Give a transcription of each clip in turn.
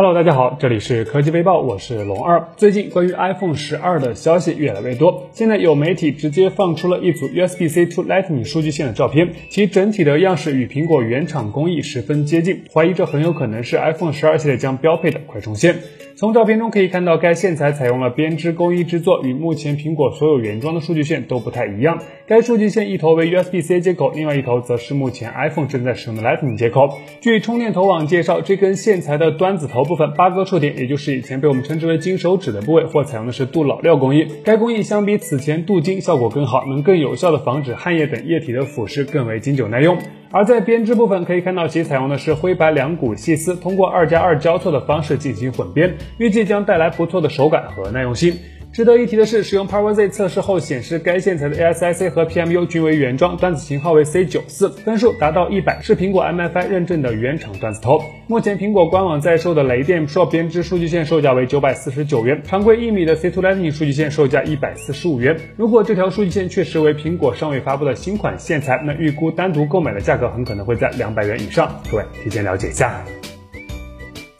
Hello，大家好，这里是科技微报，我是龙二。最近关于 iPhone 十二的消息越来越多，现在有媒体直接放出了一组 USB-C to Lightning 数据线的照片，其整体的样式与苹果原厂工艺十分接近，怀疑这很有可能是 iPhone 十二系列将标配的快充线。从照片中可以看到，该线材采用了编织工艺制作，与目前苹果所有原装的数据线都不太一样。该数据线一头为 USB-C 接口，另外一头则是目前 iPhone 正在使用的 Lightning 接口。据充电头网介绍，这根线材的端子头部分八个触点，也就是以前被我们称之为金手指的部位，或采用的是镀老料工艺。该工艺相比此前镀金效果更好，能更有效的防止汗液等液体的腐蚀，更为经久耐用。而在编织部分，可以看到其采用的是灰白两股细丝，通过二加二交错的方式进行混编，预计将带来不错的手感和耐用性。值得一提的是，使用 PowerZ 测试后显示，该线材的 ASIC 和 PMU 均为原装，端子型号为 C94，分数达到一百，是苹果 MFI 认证的原厂端子头。目前苹果官网在售的雷电 Pro 编织数据线售价为九百四十九元，常规一米的 C2 Lightning 数据线售价一百四十五元。如果这条数据线确实为苹果尚未发布的新款线材，那预估单独购买的价格很可能会在两百元以上。各位提前了解一下。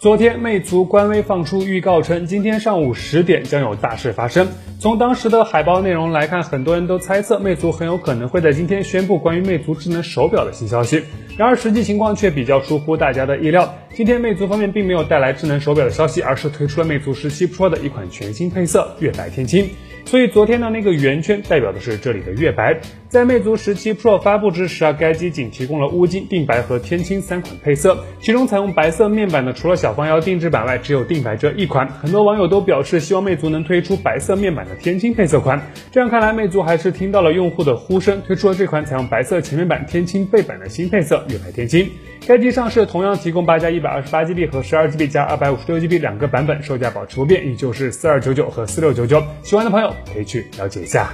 昨天，魅族官微放出预告称，今天上午十点将有大事发生。从当时的海报内容来看，很多人都猜测魅族很有可能会在今天宣布关于魅族智能手表的新消息。然而，实际情况却比较出乎大家的意料。今天，魅族方面并没有带来智能手表的消息，而是推出了魅族十七 Pro 的一款全新配色——月白天青。所以昨天的那个圆圈代表的是这里的月白。在魅族十七 Pro 发布之时啊，该机仅提供了乌金、定白和天青三款配色，其中采用白色面板的除了小方腰定制版外，只有定白这一款。很多网友都表示希望魅族能推出白色面板的天青配色款。这样看来，魅族还是听到了用户的呼声，推出了这款采用白色前面板、天青背板的新配色月白天青。该机上市同样提供八加一百二十八 GB 和十二 GB 加二百五十六 GB 两个版本，售价保持不变，依旧是四二九九和四六九九。喜欢的朋友。可以去了解一下。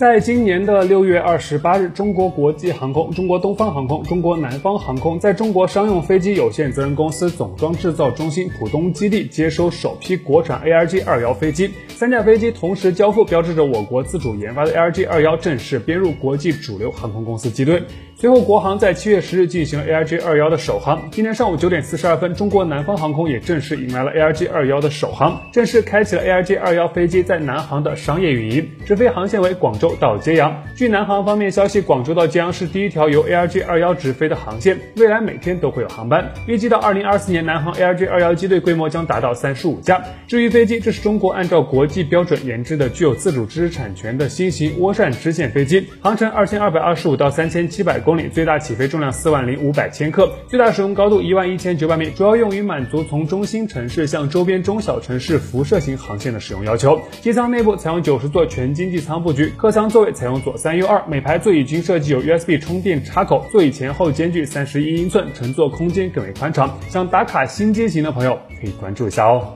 在今年的六月二十八日，中国国际航空、中国东方航空、中国南方航空在中国商用飞机有限责任公司总装制造中心浦东基地接收首批国产 ARJ 二幺飞机，三架飞机同时交付，标志着我国自主研发的 ARJ 二幺正式编入国际主流航空公司机队。随后，国航在七月十日进行了 ARJ 二幺的首航。今天上午九点四十二分，中国南方航空也正式迎来了 ARJ 二幺的首航，正式开启了 ARJ 二幺飞机在南航的商业运营，直飞航线为广州到揭阳。据南航方面消息，广州到揭阳是第一条由 ARJ 二幺直飞的航线，未来每天都会有航班。预计到二零二四年，南航 ARJ 二幺机队规模将达到三十五架。至于飞机，这是中国按照国际标准研制的具有自主知识产权的新型涡扇支线飞机，航程二千二百二十五到三千七百。公里最大起飞重量四万零五百千克，最大使用高度一万一千九百米，主要用于满足从中心城市向周边中小城市辐射型航线的使用要求。机舱内部采用九十座全经济舱布局，客舱座位采用左三右二，每排座椅均设计有 USB 充电插口，座椅前后间距三十一英寸，乘坐空间更为宽敞。想打卡新街型的朋友可以关注一下哦。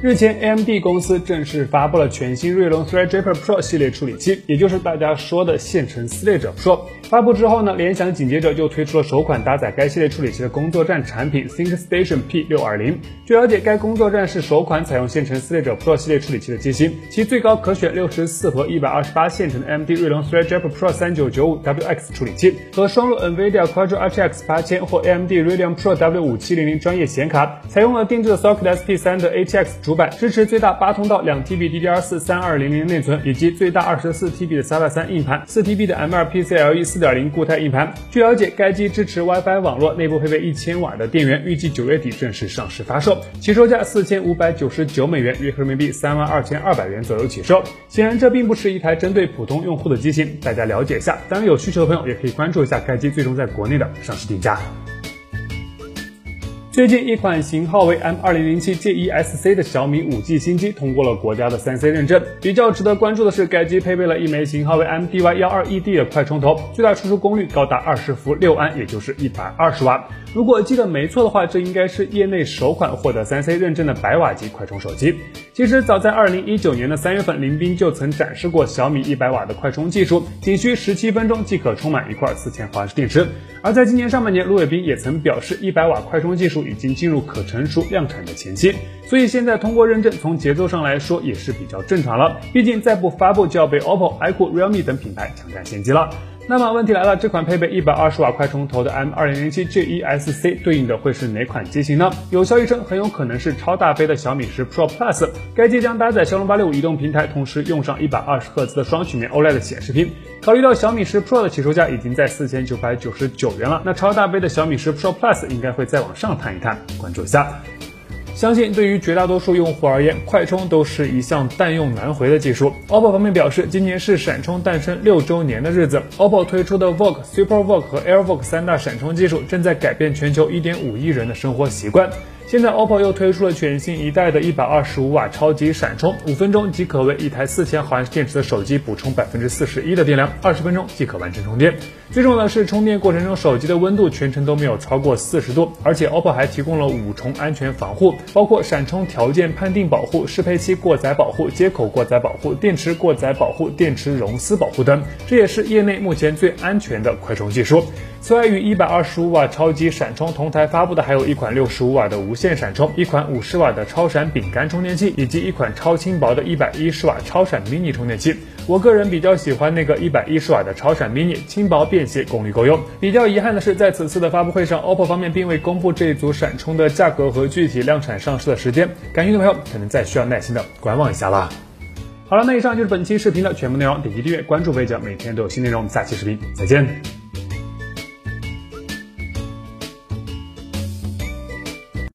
日前，AMD 公司正式发布了全新锐龙 Threadripper Pro 系列处理器，也就是大家说的线程撕裂者 Pro。发布之后呢，联想紧接着就推出了首款搭载该系列处理器的工作站产品 ThinkStation P620。据了解，该工作站是首款采用线程撕裂者 Pro 系列处理器的机芯，其最高可选六十四和一百二十八线程的 AMD 锐龙 Threadripper Pro 三九九五 WX 处理器和双路 NVIDIA Quadro RTX 八千或 AMD Radeon Pro W 五七零零专业显卡，采用了定制的 Socket SP 三的 ATX 主板，支持最大八通道两 TB DDR 四三二零零内存，以及最大二十四 TB 的 SATA 三硬盘，四 TB 的 M2 PCIe 四。四点零固态硬盘。据了解，该机支持 WiFi 网络，内部配备一千瓦的电源，预计九月底正式上市发售，起售价四千五百九十九美元，约合人民币三万二千二百元左右起售。显然，这并不是一台针对普通用户的机型，大家了解一下。当然，有需求的朋友也可以关注一下该机最终在国内的上市定价。最近，一款型号为 M 二零零七 GESC 的小米五 G 新机通过了国家的三 C 认证。比较值得关注的是，该机配备了一枚型号为 MDY 幺二 ED 的快充头，最大输出功率高达二十伏六安，也就是一百二十瓦。如果记得没错的话，这应该是业内首款获得三 C 认证的百瓦级快充手机。其实早在二零一九年的三月份，林斌就曾展示过小米一百瓦的快充技术，仅需十七分钟即可充满一块四千毫安时电池。而在今年上半年，卢伟斌也曾表示，一百瓦快充技术已经进入可成熟量产的前期。所以现在通过认证，从节奏上来说也是比较正常了。毕竟再不发布就要被 OPPO、iQOO、Realme 等品牌抢占先机了。那么问题来了，这款配备一百二十瓦快充头的 M 二零零七 G1SC 对应的会是哪款机型呢？有消息称很有可能是超大杯的小米十 Pro Plus，该机将搭载骁龙八六五移动平台，同时用上一百二十赫兹的双曲面 OLED 显示屏。考虑到小米十 Pro 的起售价已经在四千九百九十九元了，那超大杯的小米十 Pro Plus 应该会再往上探一探，关注一下。相信对于绝大多数用户而言，快充都是一项淡用难回的技术。OPPO 方面表示，今年是闪充诞生六周年的日子，OPPO 推出的 VOOC、Super VOOC 和 Air VOOC 三大闪充技术正在改变全球一点五亿人的生活习惯。现在 OPPO 又推出了全新一代的一百二十五瓦超级闪充，五分钟即可为一台四千毫安电池的手机补充百分之四十一的电量，二十分钟即可完成充电。最重要的是，充电过程中手机的温度全程都没有超过四十度，而且 OPPO 还提供了五重安全防护，包括闪充条件判定保护、适配器过载保护、接口过载保护、电池过载保护、电池熔丝保护等，这也是业内目前最安全的快充技术。此外，与一百二十五瓦超级闪充同台发布的，还有一款六十五瓦的无线闪充，一款五十瓦的超闪饼干充电器，以及一款超轻薄的一百一十瓦超闪 mini 充电器。我个人比较喜欢那个一百一十瓦的超闪 mini，轻薄便携，功率够用。比较遗憾的是，在此次的发布会上，OPPO 方面并未公布这一组闪充的价格和具体量产上市的时间，感兴趣的朋友可能再需要耐心的观望一下啦。好了，那以上就是本期视频的全部内容，点击订阅关注贝姐，每天都有新内容。下期视频再见。